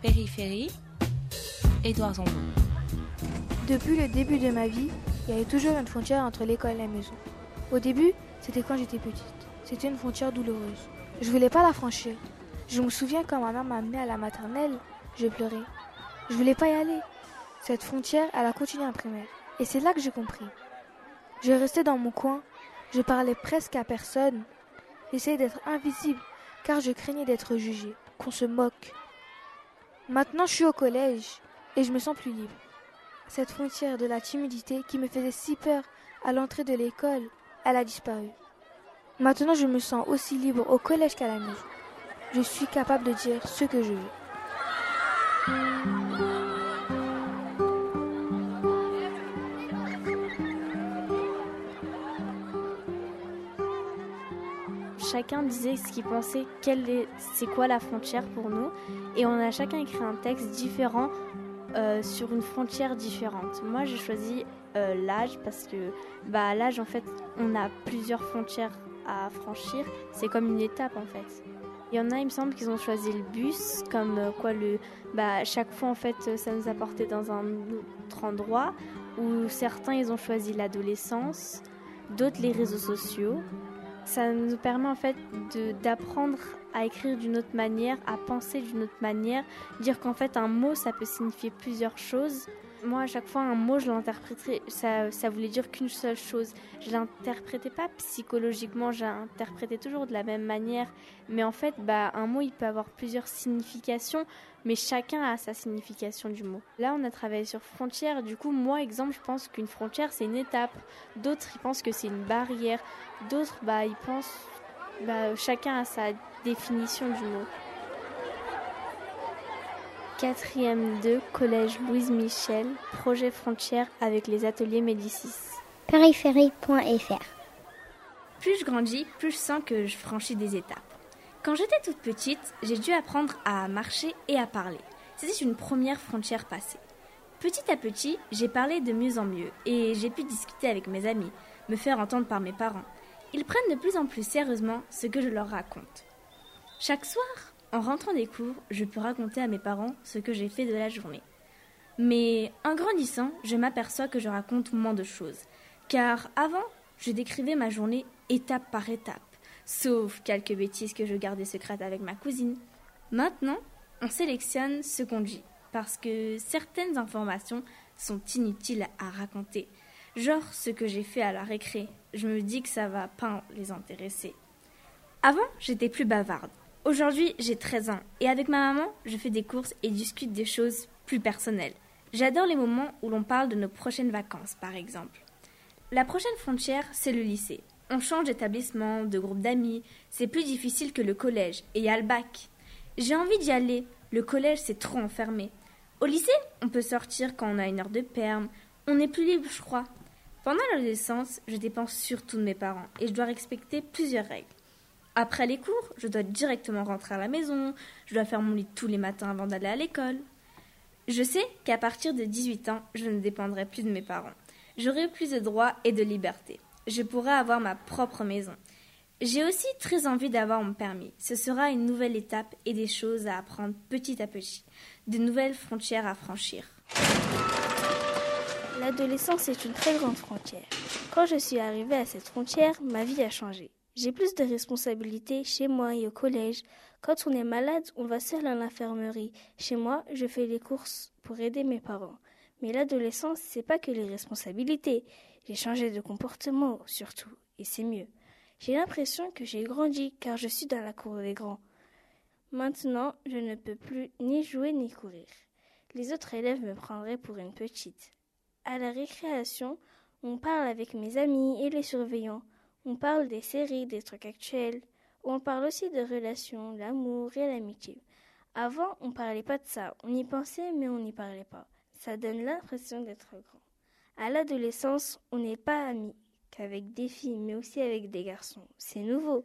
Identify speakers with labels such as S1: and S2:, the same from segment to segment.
S1: Périphérie, Édouard Zambon.
S2: Depuis le début de ma vie, il y avait toujours une frontière entre l'école et la maison. Au début, c'était quand j'étais petite. C'était une frontière douloureuse. Je voulais pas la franchir. Je me souviens quand ma mère m'a amenée à la maternelle, je pleurais. Je voulais pas y aller. Cette frontière, elle a continué en primaire. Et c'est là que j'ai compris. Je restais dans mon coin, je parlais presque à personne. J'essayais d'être invisible, car je craignais d'être jugée, qu'on se moque. Maintenant, je suis au collège, et je me sens plus libre. Cette frontière de la timidité qui me faisait si peur à l'entrée de l'école, elle a disparu. Maintenant, je me sens aussi libre au collège qu'à la maison. Je suis capable de dire ce que je veux.
S3: Chacun disait ce qu'il pensait, c'est quoi la frontière pour nous, et on a chacun écrit un texte différent euh, sur une frontière différente. Moi, j'ai choisi euh, l'âge parce que, bah, l'âge, en fait, on a plusieurs frontières à franchir. C'est comme une étape, en fait. Il y en a, il me semble, qu'ils ont choisi le bus, comme euh, quoi le, bah, chaque fois, en fait, ça nous a porté dans un autre endroit. Ou certains, ils ont choisi l'adolescence, d'autres les réseaux sociaux. Ça nous permet en fait d'apprendre à écrire d'une autre manière, à penser d'une autre manière, dire qu'en fait un mot ça peut signifier plusieurs choses. Moi, à chaque fois, un mot, je l'interprétais, ça, ça voulait dire qu'une seule chose. Je l'interprétais pas psychologiquement, j'interprétais toujours de la même manière. Mais en fait, bah, un mot, il peut avoir plusieurs significations, mais chacun a sa signification du mot. Là, on a travaillé sur frontière. Du coup, moi, exemple, je pense qu'une frontière, c'est une étape. D'autres, ils pensent que c'est une barrière. D'autres, bah, ils pensent, bah, chacun a sa définition du mot. Quatrième 2, Collège Louise Michel, projet frontière avec les ateliers Médicis.
S4: Périphérie.fr
S5: Plus je grandis, plus je sens que je franchis des étapes. Quand j'étais toute petite, j'ai dû apprendre à marcher et à parler. C'était une première frontière passée. Petit à petit, j'ai parlé de mieux en mieux et j'ai pu discuter avec mes amis, me faire entendre par mes parents. Ils prennent de plus en plus sérieusement ce que je leur raconte. Chaque soir, en rentrant des cours, je peux raconter à mes parents ce que j'ai fait de la journée. Mais en grandissant, je m'aperçois que je raconte moins de choses. Car avant, je décrivais ma journée étape par étape, sauf quelques bêtises que je gardais secrètes avec ma cousine. Maintenant, on sélectionne ce qu'on dit, parce que certaines informations sont inutiles à raconter. Genre ce que j'ai fait à la récré. Je me dis que ça va pas les intéresser. Avant, j'étais plus bavarde. Aujourd'hui, j'ai 13 ans et avec ma maman, je fais des courses et discute des choses plus personnelles. J'adore les moments où l'on parle de nos prochaines vacances, par exemple. La prochaine frontière, c'est le lycée. On change d'établissement, de groupe d'amis, c'est plus difficile que le collège, et il y a le bac. J'ai envie d'y aller, le collège c'est trop enfermé. Au lycée, on peut sortir quand on a une heure de perme, on est plus libre, je crois. Pendant l'adolescence, je dépense surtout de mes parents, et je dois respecter plusieurs règles. Après les cours, je dois directement rentrer à la maison, je dois faire mon lit tous les matins avant d'aller à l'école. Je sais qu'à partir de 18 ans, je ne dépendrai plus de mes parents. J'aurai plus de droits et de liberté. Je pourrai avoir ma propre maison. J'ai aussi très envie d'avoir mon permis. Ce sera une nouvelle étape et des choses à apprendre petit à petit, de nouvelles frontières à franchir.
S6: L'adolescence est une très grande frontière. Quand je suis arrivée à cette frontière, ma vie a changé. J'ai plus de responsabilités chez moi et au collège. Quand on est malade, on va seul à l'infirmerie. Chez moi, je fais les courses pour aider mes parents. Mais l'adolescence, c'est pas que les responsabilités. J'ai changé de comportement, surtout, et c'est mieux. J'ai l'impression que j'ai grandi car je suis dans la cour des grands. Maintenant, je ne peux plus ni jouer ni courir. Les autres élèves me prendraient pour une petite. À la récréation, on parle avec mes amis et les surveillants. On parle des séries, des trucs actuels. On parle aussi de relations, l'amour et l'amitié. Avant, on parlait pas de ça. On y pensait, mais on n'y parlait pas. Ça donne l'impression d'être grand. À l'adolescence, on n'est pas amis qu'avec des filles, mais aussi avec des garçons. C'est nouveau.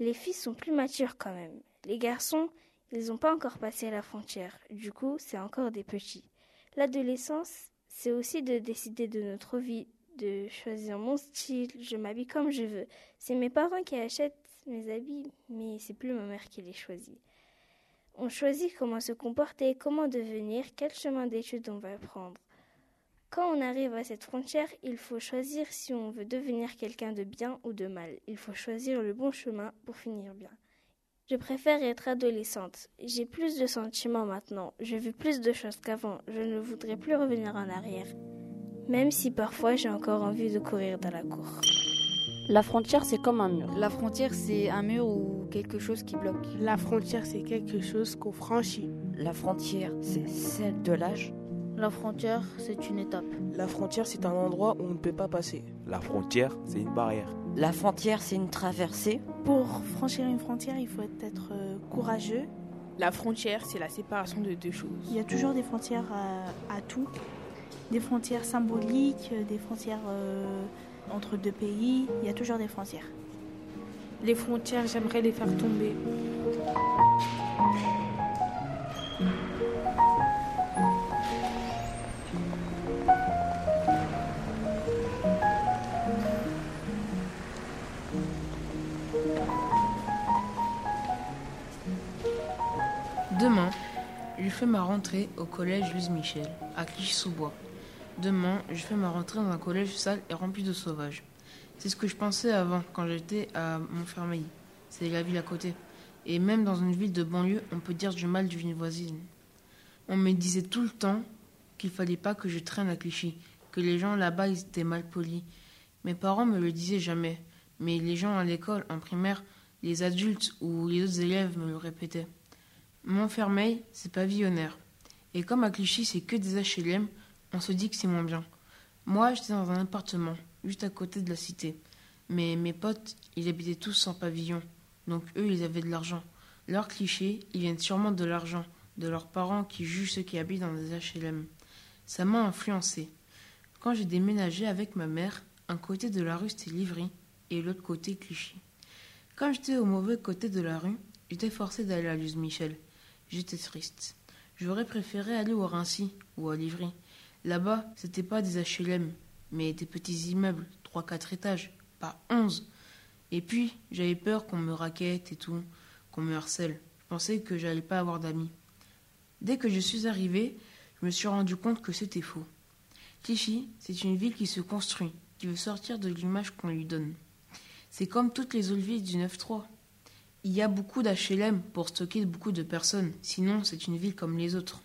S6: Les filles sont plus matures quand même. Les garçons, ils n'ont pas encore passé la frontière. Du coup, c'est encore des petits. L'adolescence, c'est aussi de décider de notre vie, de choisir mon style, je m'habille comme je veux. C'est mes parents qui achètent mes habits, mais c'est plus ma mère qui les choisit. On choisit comment se comporter, comment devenir, quel chemin d'études on va prendre. Quand on arrive à cette frontière, il faut choisir si on veut devenir quelqu'un de bien ou de mal. Il faut choisir le bon chemin pour finir bien. Je préfère être adolescente. J'ai plus de sentiments maintenant. Je vis plus de choses qu'avant. Je ne voudrais plus revenir en arrière. Même si parfois j'ai encore envie de courir dans la cour.
S7: La frontière, c'est comme un mur.
S8: La frontière, c'est un mur ou quelque chose qui bloque.
S9: La frontière, c'est quelque chose qu'on franchit.
S10: La frontière, c'est celle de l'âge.
S11: La frontière, c'est une étape.
S12: La frontière, c'est un endroit où on ne peut pas passer.
S13: La frontière, c'est une barrière.
S10: La frontière, c'est une traversée.
S14: Pour franchir une frontière, il faut être courageux.
S9: La frontière, c'est la séparation de deux choses.
S14: Il y a toujours des frontières à, à tout. Des frontières symboliques, des frontières euh, entre deux pays. Il y a toujours des frontières.
S9: Les frontières, j'aimerais les faire tomber.
S15: Demain, je fais ma rentrée au collège Louise Michel, à Clichy-sous-Bois. Demain, je fais ma rentrée dans un collège sale et rempli de sauvages. C'est ce que je pensais avant, quand j'étais à Montfermeil. C'est la ville à côté. Et même dans une ville de banlieue, on peut dire du mal d'une voisine. On me disait tout le temps qu'il fallait pas que je traîne à Clichy, que les gens là-bas étaient mal polis. Mes parents me le disaient jamais, mais les gens à l'école, en primaire, les adultes ou les autres élèves me le répétaient. Montfermeil, c'est pavillonnaire. Et comme à Clichy, c'est que des HLM, on se dit que c'est moins bien. Moi, j'étais dans un appartement, juste à côté de la cité. Mais mes potes, ils habitaient tous sans pavillon. Donc eux, ils avaient de l'argent. Leurs clichés, ils viennent sûrement de l'argent, de leurs parents qui jugent ceux qui habitent dans des HLM. Ça m'a influencé. Quand j'ai déménagé avec ma mère, un côté de la rue c'était Livry et l'autre côté Clichy. Quand j'étais au mauvais côté de la rue, j'étais forcé d'aller à Luz Michel. J'étais triste. J'aurais préféré aller au Rincy ou à Livry. Là-bas, c'était pas des HLM, mais des petits immeubles, 3-4 étages, pas 11. Et puis, j'avais peur qu'on me raquette et tout, qu'on me harcèle. Je pensais que j'allais pas avoir d'amis. Dès que je suis arrivé, je me suis rendu compte que c'était faux. Clichy, c'est une ville qui se construit, qui veut sortir de l'image qu'on lui donne. C'est comme toutes les autres villes du 9-3. Il y a beaucoup d'HLM pour stocker beaucoup de personnes, sinon c'est une ville comme les autres.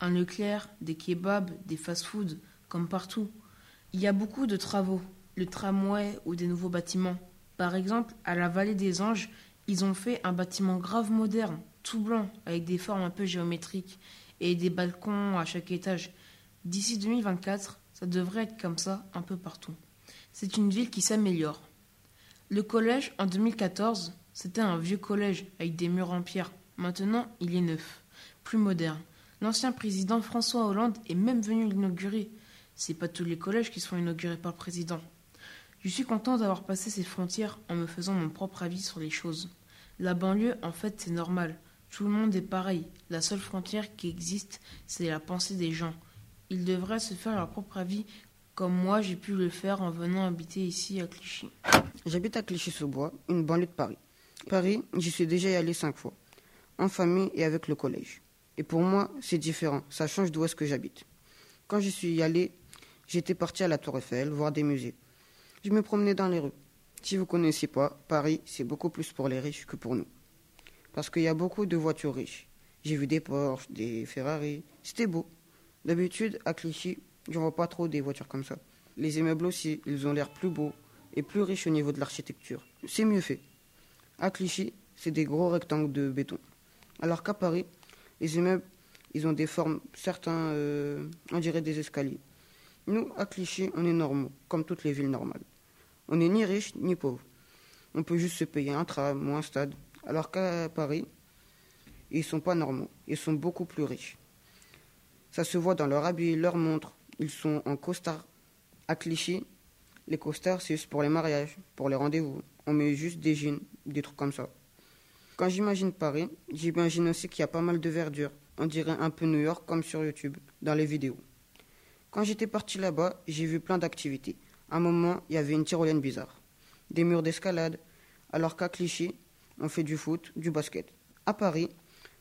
S15: Un Leclerc, des kebabs, des fast-foods, comme partout. Il y a beaucoup de travaux, le tramway ou des nouveaux bâtiments. Par exemple, à la Vallée des Anges, ils ont fait un bâtiment grave moderne, tout blanc, avec des formes un peu géométriques et des balcons à chaque étage. D'ici 2024, ça devrait être comme ça un peu partout. C'est une ville qui s'améliore. Le collège, en 2014, c'était un vieux collège avec des murs en pierre. Maintenant, il est neuf, plus moderne. L'ancien président François Hollande est même venu l'inaugurer. C'est pas tous les collèges qui sont inaugurés par le président. Je suis content d'avoir passé ces frontières en me faisant mon propre avis sur les choses. La banlieue, en fait, c'est normal. Tout le monde est pareil. La seule frontière qui existe, c'est la pensée des gens. Ils devraient se faire leur propre avis, comme moi j'ai pu le faire en venant habiter ici à Clichy.
S16: J'habite à Clichy-sous-Bois, une banlieue de Paris. Paris, j'y suis déjà allé cinq fois, en famille et avec le collège. Et pour moi, c'est différent, ça change d'où est-ce que j'habite. Quand j'y suis allé, j'étais parti à la Tour Eiffel, voir des musées. Je me promenais dans les rues. Si vous ne connaissez pas, Paris, c'est beaucoup plus pour les riches que pour nous. Parce qu'il y a beaucoup de voitures riches. J'ai vu des Porsche, des Ferrari. C'était beau. D'habitude, à Clichy, je vois pas trop des voitures comme ça. Les immeubles aussi, ils ont l'air plus beaux et plus riches au niveau de l'architecture. C'est mieux fait. À Clichy, c'est des gros rectangles de béton. Alors qu'à Paris, les immeubles, ils ont des formes, certains, euh, on dirait des escaliers. Nous, à Clichy, on est normaux, comme toutes les villes normales. On n'est ni riche ni pauvre. On peut juste se payer un tram ou un stade. Alors qu'à Paris, ils sont pas normaux. Ils sont beaucoup plus riches. Ça se voit dans leur habit, leur montre. Ils sont en costard. À Clichy, les costards, c'est juste pour les mariages, pour les rendez-vous. On met juste des jeans, des trucs comme ça. Quand j'imagine Paris, j'imagine aussi qu'il y a pas mal de verdure. On dirait un peu New York comme sur YouTube, dans les vidéos. Quand j'étais parti là-bas, j'ai vu plein d'activités. À un moment, il y avait une tyrolienne bizarre, des murs d'escalade, alors qu'à Clichy, on fait du foot, du basket. À Paris,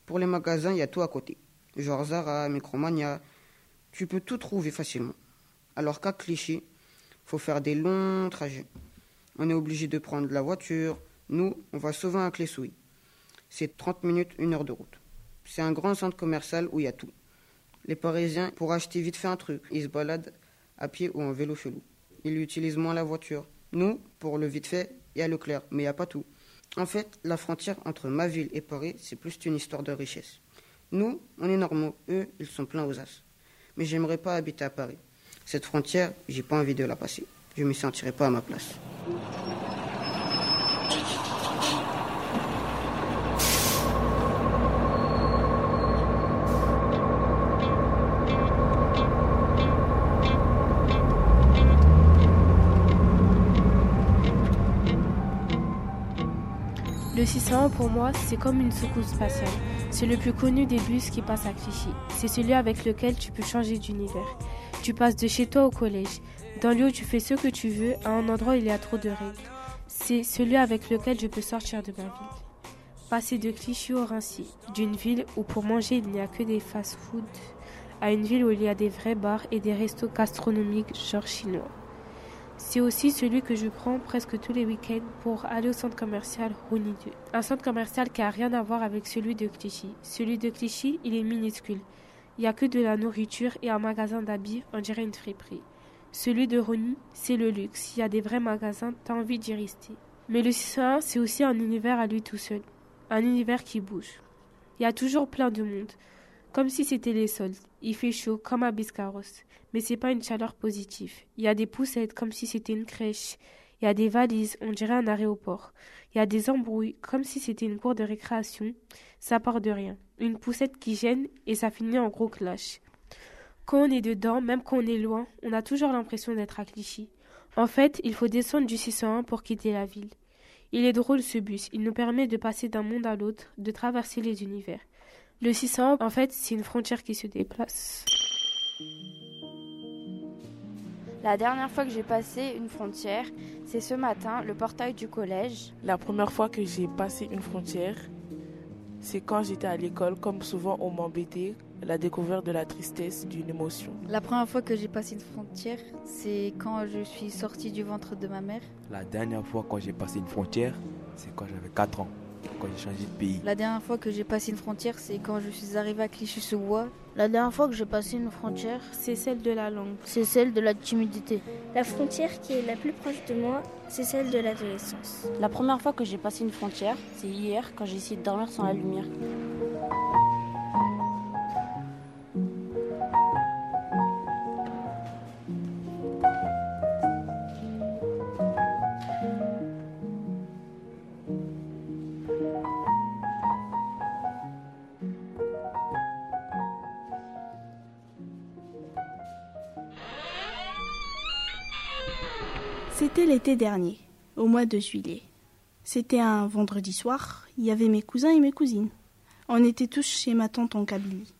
S16: Pour les magasins, il y a tout à côté. Genre Zara, Micromania. Tu peux tout trouver facilement. Alors qu'à Clichy, faut faire des longs trajets. On est obligé de prendre la voiture. Nous, on va souvent à Clessouille. C'est 30 minutes, une heure de route. C'est un grand centre commercial où il y a tout. Les Parisiens, pour acheter vite fait un truc, ils se baladent à pied ou en vélo chelou. Ils utilisent moins la voiture. Nous, pour le vite fait, il y a Leclerc, mais il n'y a pas tout. En fait, la frontière entre ma ville et Paris, c'est plus une histoire de richesse. Nous, on est normaux, eux, ils sont pleins aux as. Mais j'aimerais pas habiter à Paris. Cette frontière, j'ai pas envie de la passer. Je me sentirai pas à ma place.
S9: 601 pour moi, c'est comme une secousse spatiale. C'est le plus connu des bus qui passe à Clichy. C'est celui avec lequel tu peux changer d'univers. Tu passes de chez toi au collège. Dans lieu où tu fais ce que tu veux, à un endroit où il y a trop de règles. C'est celui avec lequel je peux sortir de ma ville. Passer de Clichy au Rincy, d'une ville où pour manger il n'y a que des fast-foods, à une ville où il y a des vrais bars et des restos gastronomiques genre chinois. C'est aussi celui que je prends presque tous les week-ends pour aller au centre commercial 2. Un centre commercial qui a rien à voir avec celui de Clichy. Celui de Clichy, il est minuscule. Il n'y a que de la nourriture et un magasin d'habits, on dirait une friperie. Celui de Rony, c'est le luxe. Il y a des vrais magasins, t'as envie d'y rester. Mais le 601, c'est aussi un univers à lui tout seul. Un univers qui bouge. Il y a toujours plein de monde. Comme si c'était les soldes. Il fait chaud, comme à Biscarros. Mais c'est pas une chaleur positive. Il y a des poussettes, comme si c'était une crèche. Il y a des valises, on dirait un aéroport. Il y a des embrouilles, comme si c'était une cour de récréation. Ça part de rien. Une poussette qui gêne et ça finit en gros clash. Quand on est dedans, même quand on est loin, on a toujours l'impression d'être à Clichy. En fait, il faut descendre du 601 pour quitter la ville. Il est drôle ce bus, il nous permet de passer d'un monde à l'autre, de traverser les univers. Le 601, en fait, c'est une frontière qui se déplace.
S17: La dernière fois que j'ai passé une frontière, c'est ce matin, le portail du collège.
S18: La première fois que j'ai passé une frontière, c'est quand j'étais à l'école, comme souvent on m'embêtait, la découverte de la tristesse d'une émotion.
S8: La première fois que j'ai passé une frontière, c'est quand je suis sortie du ventre de ma mère.
S13: La dernière fois quand j'ai passé une frontière, c'est quand j'avais 4 ans quand j'ai changé de pays.
S8: La dernière fois que j'ai passé une frontière, c'est quand je suis arrivée à Clichy-sous-Bois.
S11: La dernière fois que j'ai passé une frontière,
S9: c'est celle de la langue.
S11: C'est celle de la timidité.
S6: La frontière qui est la plus proche de moi, c'est celle de l'adolescence.
S7: La première fois que j'ai passé une frontière, c'est hier quand j'ai essayé de dormir sans la lumière.
S14: Dernier, au mois de juillet. C'était un vendredi soir, il y avait mes cousins et mes cousines. On était tous chez ma tante en Kabylie.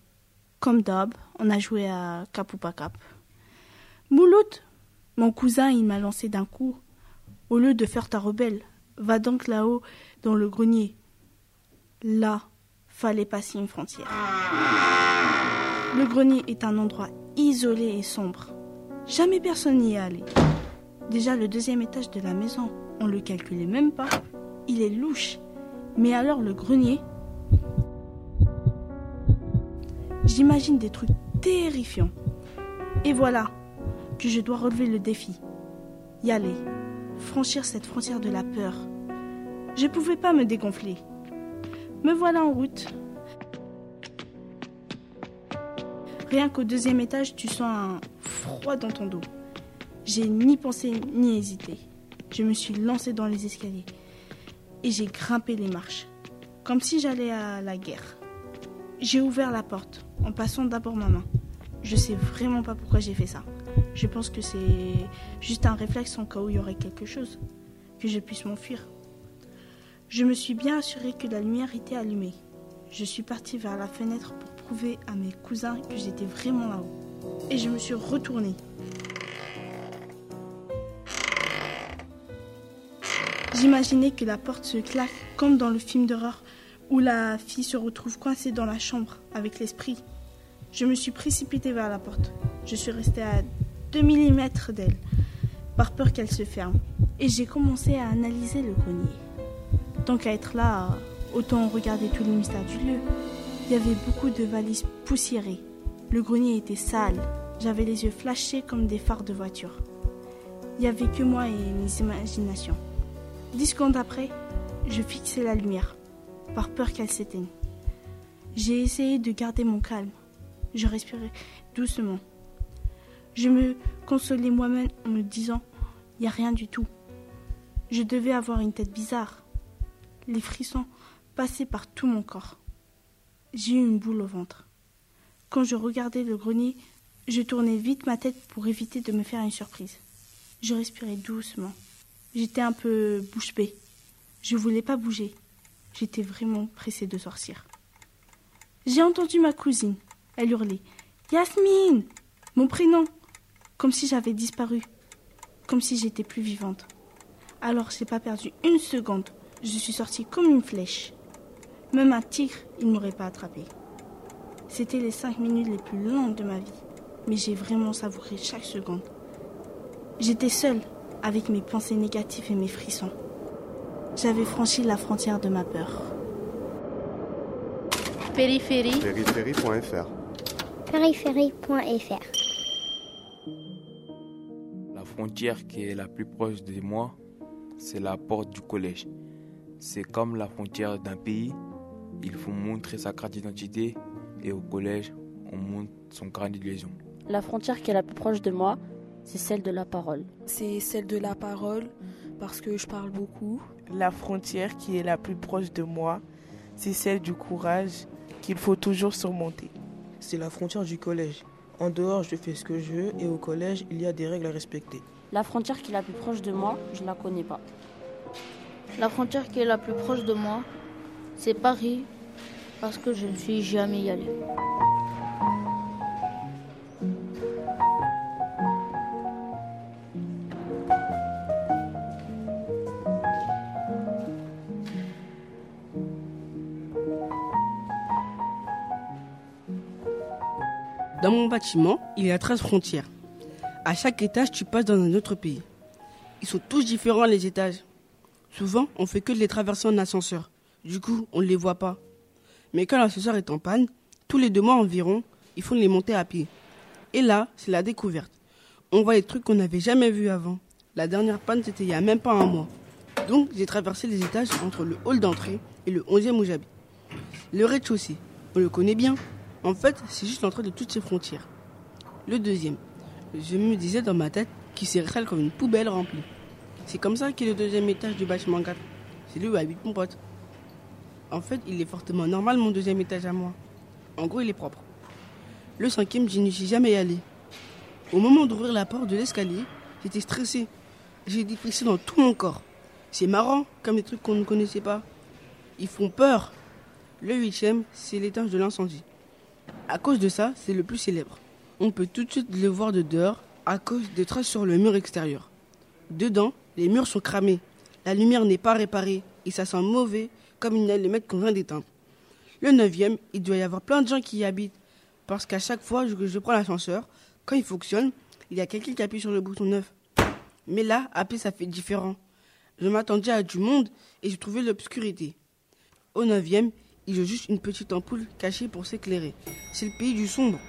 S14: Comme d'hab, on a joué à cap ou pas cap. Mouloud, mon cousin, il m'a lancé d'un coup. Au lieu de faire ta rebelle, va donc là-haut dans le grenier. Là, fallait passer une frontière. Le grenier est un endroit isolé et sombre. Jamais personne n'y est allé. Déjà, le deuxième étage de la maison, on le calculait même pas. Il est louche. Mais alors, le grenier? J'imagine des trucs terrifiants. Et voilà que je dois relever le défi. Y aller. Franchir cette frontière de la peur. Je pouvais pas me dégonfler. Me voilà en route. Rien qu'au deuxième étage, tu sens un froid dans ton dos. J'ai ni pensé ni hésité. Je me suis lancée dans les escaliers et j'ai grimpé les marches, comme si j'allais à la guerre. J'ai ouvert la porte en passant d'abord ma main. Je sais vraiment pas pourquoi j'ai fait ça. Je pense que c'est juste un réflexe en cas où il y aurait quelque chose, que je puisse m'enfuir. Je me suis bien assurée que la lumière était allumée. Je suis partie vers la fenêtre pour prouver à mes cousins que j'étais vraiment là-haut. Et je me suis retournée. J'imaginais que la porte se claque comme dans le film d'horreur où la fille se retrouve coincée dans la chambre avec l'esprit. Je me suis précipitée vers la porte. Je suis restée à 2 mm d'elle, par peur qu'elle se ferme, et j'ai commencé à analyser le grenier. Tant qu'à être là, autant regarder tous les mystères du lieu. Il y avait beaucoup de valises poussiérées. Le grenier était sale. J'avais les yeux flashés comme des phares de voiture. Il n'y avait que moi et mes imaginations. Dix secondes après, je fixais la lumière, par peur qu'elle s'éteigne. J'ai essayé de garder mon calme. Je respirais doucement. Je me consolais moi-même en me disant il n'y a rien du tout. Je devais avoir une tête bizarre. Les frissons passaient par tout mon corps. J'ai eu une boule au ventre. Quand je regardais le grenier, je tournais vite ma tête pour éviter de me faire une surprise. Je respirais doucement. J'étais un peu bouche bée. Je voulais pas bouger. J'étais vraiment pressée de sortir. J'ai entendu ma cousine. Elle hurlait Yasmine Mon prénom Comme si j'avais disparu. Comme si j'étais plus vivante. Alors j'ai pas perdu une seconde. Je suis sortie comme une flèche. Même un tigre, il ne m'aurait pas attrapé. C'était les cinq minutes les plus longues de ma vie, mais j'ai vraiment savouré chaque seconde. J'étais seule, avec mes pensées négatives et mes frissons. J'avais franchi la frontière de ma peur.
S11: Périphérie.
S4: Périphérie.fr. Périphérie.fr.
S13: La frontière qui est la plus proche de moi, c'est la porte du collège. C'est comme la frontière d'un pays. Il faut montrer sa carte d'identité et au collège, on montre son carnet de liaison.
S7: La frontière qui est la plus proche de moi, c'est celle de la parole.
S12: C'est celle de la parole parce que je parle beaucoup.
S18: La frontière qui est la plus proche de moi, c'est celle du courage qu'il faut toujours surmonter.
S12: C'est la frontière du collège. En dehors, je fais ce que je veux et au collège, il y a des règles à respecter.
S7: La frontière qui est la plus proche de moi, je ne la connais pas.
S11: La frontière qui est la plus proche de moi, c'est Paris, parce que je ne suis jamais y allé.
S19: Il y a 13 frontières. À chaque étage, tu passes dans un autre pays. Ils sont tous différents les étages. Souvent, on fait que de les traverser en ascenseur. Du coup, on ne les voit pas. Mais quand l'ascenseur est en panne, tous les deux mois environ, il faut les monter à pied. Et là, c'est la découverte. On voit des trucs qu'on n'avait jamais vus avant. La dernière panne, c'était il y a même pas un mois. Donc, j'ai traversé les étages entre le hall d'entrée et le 11e où j'habite. Le rez-de-chaussée, on le connaît bien. En fait, c'est juste l'entrée de toutes ces frontières. Le deuxième, je me disais dans ma tête qu'il serait comme une poubelle remplie. C'est comme ça qu'est le deuxième étage du bâtiment 4. C'est lui où habite mon pote. En fait, il est fortement normal mon deuxième étage à moi. En gros, il est propre. Le cinquième, je n'y suis jamais allé. Au moment d'ouvrir la porte de l'escalier, j'étais stressé. J'ai des frissons dans tout mon corps. C'est marrant, comme des trucs qu'on ne connaissait pas. Ils font peur. Le huitième, c'est l'étage de l'incendie. À cause de ça, c'est le plus célèbre. On peut tout de suite le voir de dehors à cause des traces sur le mur extérieur. Dedans, les murs sont cramés. La lumière n'est pas réparée et ça sent mauvais comme une allumette qu'on vient d'éteindre. Le neuvième, il doit y avoir plein de gens qui y habitent parce qu'à chaque fois que je prends l'ascenseur, quand il fonctionne, il y a quelqu'un qui appuie sur le bouton neuf. Mais là, appuyer, ça fait différent. Je m'attendais à du monde et j'ai trouvé l'obscurité. Au neuvième, il y a juste une petite ampoule cachée pour s'éclairer. C'est le pays du sombre.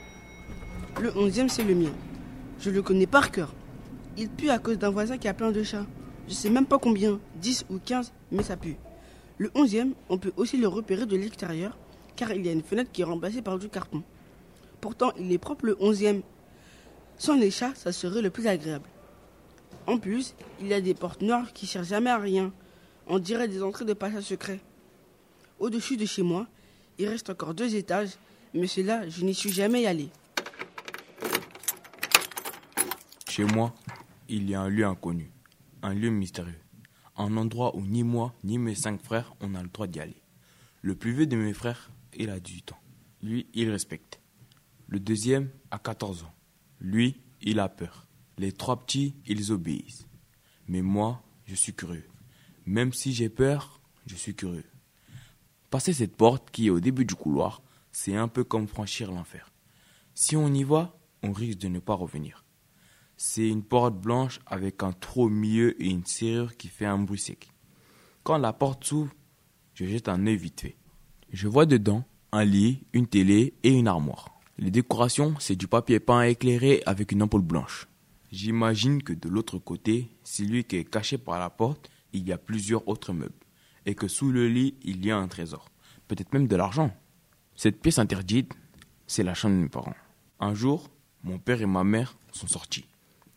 S19: Le onzième, c'est le mien. Je le connais par cœur. Il pue à cause d'un voisin qui a plein de chats. Je sais même pas combien, 10 ou 15, mais ça pue. Le onzième, on peut aussi le repérer de l'extérieur, car il y a une fenêtre qui est remplacée par du carton. Pourtant, il est propre le onzième. Sans les chats, ça serait le plus agréable. En plus, il y a des portes noires qui cherchent jamais à rien. On dirait des entrées de passage secret. Au-dessus de chez moi, il reste encore deux étages, mais ceux-là, je n'y suis jamais allé.
S13: Chez moi, il y a un lieu inconnu, un lieu mystérieux, un endroit où ni moi ni mes cinq frères on a le droit d'y aller. Le plus vieux de mes frères, il a 18 ans. Lui, il respecte. Le deuxième a 14 ans. Lui, il a peur. Les trois petits, ils obéissent. Mais moi, je suis curieux. Même si j'ai peur, je suis curieux. Passer cette porte qui est au début du couloir, c'est un peu comme franchir l'enfer. Si on y va, on risque de ne pas revenir. C'est une porte blanche avec un trou au milieu et une serrure qui fait un bruit sec. Quand la porte s'ouvre, je jette un œil vite fait. Je vois dedans un lit, une télé et une armoire. Les décorations, c'est du papier peint éclairé avec une ampoule blanche. J'imagine que de l'autre côté, celui qui est caché par la porte, il y a plusieurs autres meubles. Et que sous le lit, il y a un trésor. Peut-être même de l'argent. Cette pièce interdite, c'est la chambre de mes parents. Un jour, mon père et ma mère sont sortis.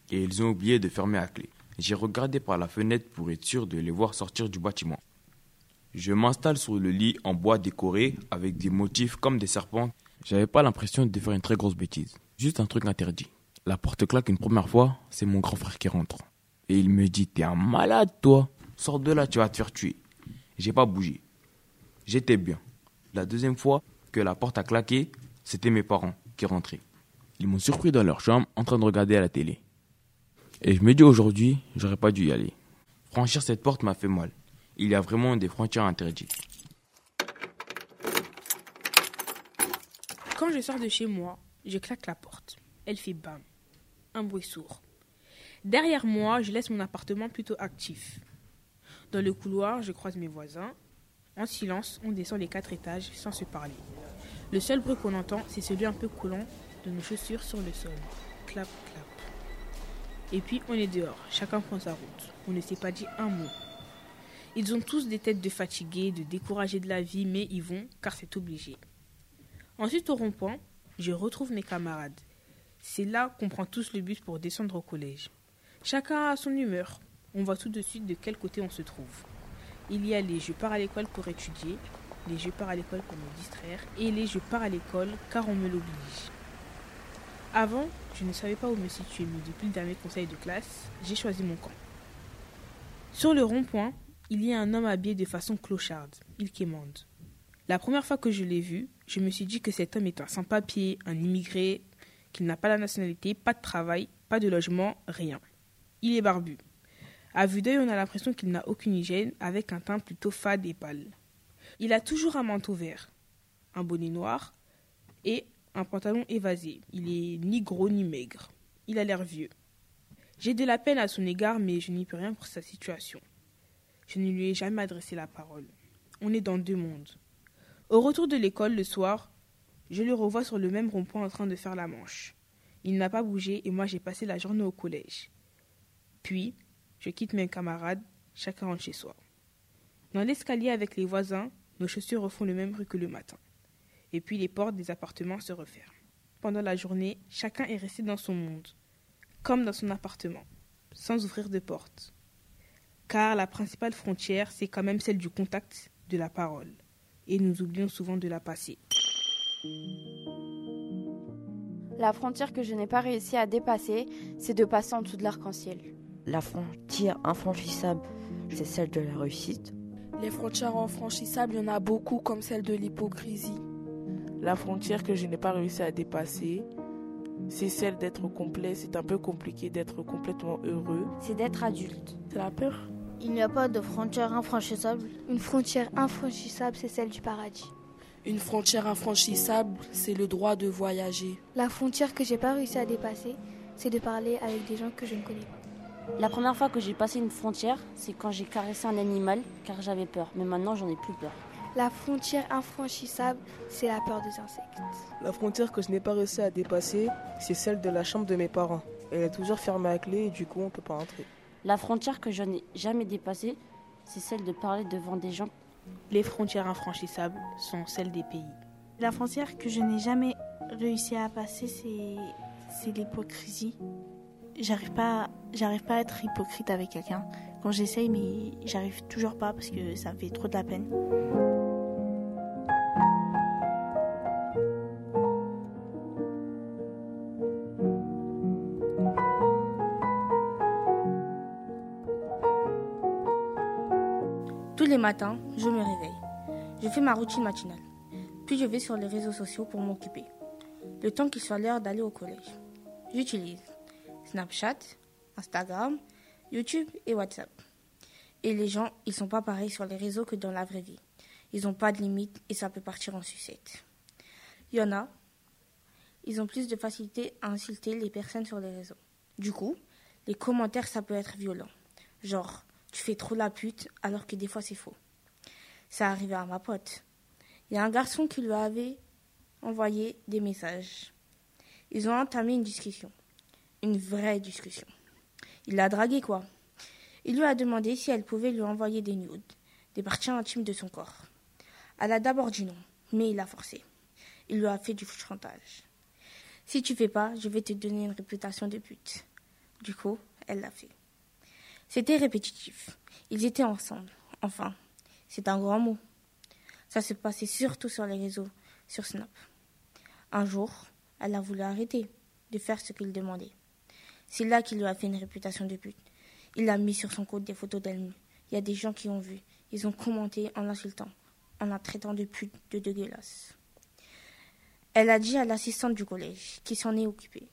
S13: Et ils ont oublié de fermer la clé. J'ai regardé par la fenêtre pour être sûr de les voir sortir du bâtiment. Je m'installe sur le lit en bois décoré avec des motifs comme des serpents. J'avais pas l'impression de faire une très grosse bêtise. Juste un truc interdit. La porte claque une première fois, c'est mon grand frère qui rentre. Et il me dit T'es un malade, toi Sors de là, tu vas te faire tuer. J'ai pas bougé. J'étais bien. La deuxième fois que la porte a claqué, c'était mes parents qui rentraient. Ils m'ont surpris dans leur chambre en train de regarder à la télé. Et je me dis aujourd'hui, j'aurais pas dû y aller. Franchir cette porte m'a fait mal. Il y a vraiment des frontières interdites.
S20: Quand je sors de chez moi, je claque la porte. Elle fait bam. Un bruit sourd. Derrière moi, je laisse mon appartement plutôt actif. Dans le couloir, je croise mes voisins. En silence, on descend les quatre étages sans se parler. Le seul bruit qu'on entend, c'est celui un peu coulant de nos chaussures sur le sol. Clap, clap. Et puis on est dehors, chacun prend sa route. On ne s'est pas dit un mot. Ils ont tous des têtes de fatigués, de découragés de la vie, mais ils vont car c'est obligé. Ensuite, au rond-point, je retrouve mes camarades. C'est là qu'on prend tous le bus pour descendre au collège. Chacun a son humeur. On voit tout de suite de quel côté on se trouve. Il y a les je pars à l'école pour étudier, les je pars à l'école pour me distraire et les je pars à l'école car on me l'oblige. Avant, je ne savais pas où me situer, mais depuis le dernier conseil de classe, j'ai choisi mon camp. Sur le rond-point, il y a un homme habillé de façon clocharde. Il quémande. La première fois que je l'ai vu, je me suis dit que cet homme est un sans-papier, un immigré, qu'il n'a pas la nationalité, pas de travail, pas de logement, rien. Il est barbu. À vue d'œil, on a l'impression qu'il n'a aucune hygiène, avec un teint plutôt fade et pâle. Il a toujours un manteau vert, un bonnet noir et un pantalon évasé. Il est ni gros ni maigre. Il a l'air vieux. J'ai de la peine à son égard, mais je n'y peux rien pour sa situation. Je ne lui ai jamais adressé la parole. On est dans deux mondes. Au retour de l'école le soir, je le revois sur le même rond-point en train de faire la manche. Il n'a pas bougé et moi j'ai passé la journée au collège. Puis, je quitte mes camarades, chacun rentre chez soi. Dans l'escalier avec les voisins, nos chaussures refont le même bruit que le matin. Et puis les portes des appartements se referment. Pendant la journée, chacun est resté dans son monde, comme dans son appartement, sans ouvrir de porte. Car la principale frontière, c'est quand même celle du contact, de la parole. Et nous oublions souvent de la passer.
S17: La frontière que je n'ai pas réussi à dépasser, c'est de passer en dessous de l'arc-en-ciel.
S10: La frontière infranchissable, c'est celle de la réussite.
S21: Les frontières infranchissables, il y en a beaucoup, comme celle de l'hypocrisie.
S18: La frontière que je n'ai pas réussi à dépasser, c'est celle d'être complet. C'est un peu compliqué d'être complètement heureux.
S17: C'est d'être adulte.
S21: C'est la peur.
S11: Il n'y a pas de frontière infranchissable.
S2: Une frontière infranchissable, c'est celle du paradis.
S21: Une frontière infranchissable, c'est le droit de voyager.
S2: La frontière que j'ai pas réussi à dépasser, c'est de parler avec des gens que je ne connais pas.
S7: La première fois que j'ai passé une frontière, c'est quand j'ai caressé un animal car j'avais peur. Mais maintenant, j'en ai plus peur.
S2: La frontière infranchissable, c'est la peur des insectes.
S12: La frontière que je n'ai pas réussi à dépasser, c'est celle de la chambre de mes parents. Elle est toujours fermée à clé et du coup, on ne peut pas entrer.
S7: La frontière que je n'ai jamais dépassée, c'est celle de parler devant des gens.
S20: Les frontières infranchissables sont celles des pays.
S14: La frontière que je n'ai jamais réussi à passer, c'est, c'est l'hypocrisie. J'arrive pas, à être hypocrite avec quelqu'un. Quand j'essaye, mais j'arrive toujours pas parce que ça fait trop de la peine.
S6: Tous les matins, je me réveille. Je fais ma routine matinale. Puis je vais sur les réseaux sociaux pour m'occuper. Le temps qu'il soit l'heure d'aller au collège. J'utilise Snapchat, Instagram, YouTube et WhatsApp. Et les gens, ils sont pas pareils sur les réseaux que dans la vraie vie.
S22: Ils n'ont pas de limite et ça peut partir en sucette. Il y en a, ils ont plus de facilité à insulter les personnes sur les réseaux. Du coup, les commentaires, ça peut être violent. Genre, tu fais trop la pute alors que des fois c'est faux. Ça arrivé à ma pote. Il y a un garçon qui lui avait envoyé des messages. Ils ont entamé une discussion. Une vraie discussion. Il l'a dragué quoi. Il lui a demandé si elle pouvait lui envoyer des nudes, des parties intimes de son corps. Elle a d'abord dit non, mais il a forcé. Il lui a fait du chantage. Si tu fais pas, je vais te donner une réputation de pute. Du coup, elle l'a fait. C'était répétitif. Ils étaient ensemble. Enfin, c'est un grand mot. Ça se passait surtout sur les réseaux, sur Snap. Un jour, elle a voulu arrêter de faire ce qu'il demandait. C'est là qu'il lui a fait une réputation de pute. Il a mis sur son compte des photos d'elle. Il y a des gens qui ont vu. Ils ont commenté en l'insultant, en la traitant de pute de dégueulasse. Elle a dit à l'assistante du collège, qui s'en est occupée.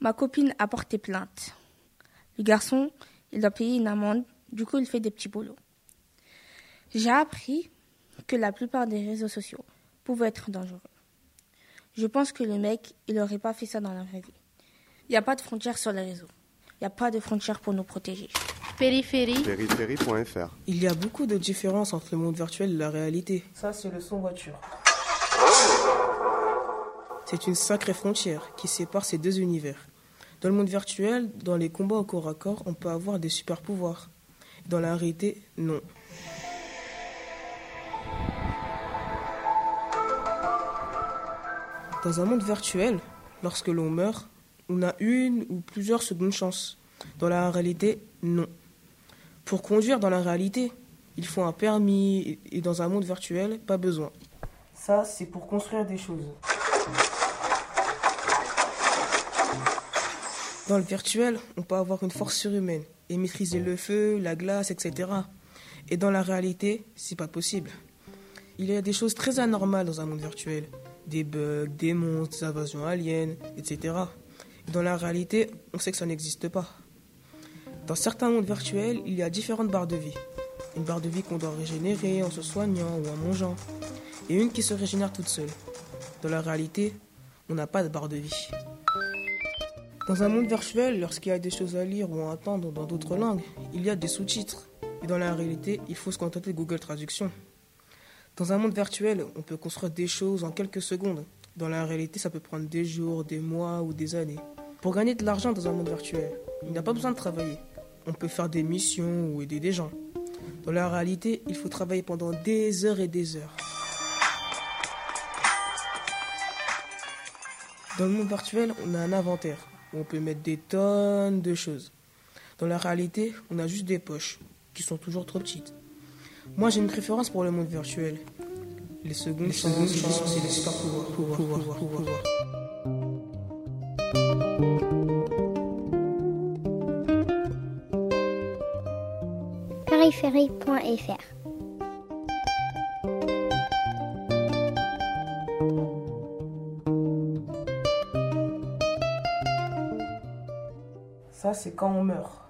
S22: Ma copine a porté plainte. Le garçon, il a payé une amende, du coup il fait des petits boulots. J'ai appris que la plupart des réseaux sociaux pouvaient être dangereux. Je pense que le mec, il n'aurait pas fait ça dans la vraie vie. Il n'y a pas de frontières sur les réseaux. Il n'y a pas de frontières pour nous protéger.
S23: Périphérie.
S24: Périphérie.fr.
S12: Il y a beaucoup de différences entre le monde virtuel et la réalité. Ça, c'est le son voiture. C'est une sacrée frontière qui sépare ces deux univers. Dans le monde virtuel, dans les combats au corps à corps, on peut avoir des super pouvoirs. Dans la réalité, non. Dans un monde virtuel, lorsque l'on meurt, on a une ou plusieurs secondes chance. Dans la réalité, non. Pour conduire dans la réalité, il faut un permis et dans un monde virtuel, pas besoin. Ça, c'est pour construire des choses. Dans le virtuel, on peut avoir une force surhumaine et maîtriser le feu, la glace, etc. Et dans la réalité, c'est pas possible. Il y a des choses très anormales dans un monde virtuel. Des bugs, des monstres, des invasions aliens, etc. Dans la réalité, on sait que ça n'existe pas. Dans certains mondes virtuels, il y a différentes barres de vie. Une barre de vie qu'on doit régénérer en se soignant ou en mangeant. Et une qui se régénère toute seule. Dans la réalité, on n'a pas de barre de vie. Dans un monde virtuel, lorsqu'il y a des choses à lire ou à entendre dans d'autres langues, il y a des sous-titres. Et dans la réalité, il faut se contenter de Google Traduction. Dans un monde virtuel, on peut construire des choses en quelques secondes. Dans la réalité, ça peut prendre des jours, des mois ou des années. Pour gagner de l'argent dans un monde virtuel, il n'y a pas besoin de travailler. On peut faire des missions ou aider des gens. Dans la réalité, il faut travailler pendant des heures et des heures. Dans le monde virtuel, on a un inventaire où on peut mettre des tonnes de choses. Dans la réalité, on a juste des poches qui sont toujours trop petites. Moi, j'ai une préférence pour le monde virtuel. Les secondes, secondes c'est les super pouvoirs. pouvoirs, pouvoirs, pouvoirs.
S4: Périphérie.fr
S12: Ça, c'est quand on meurt.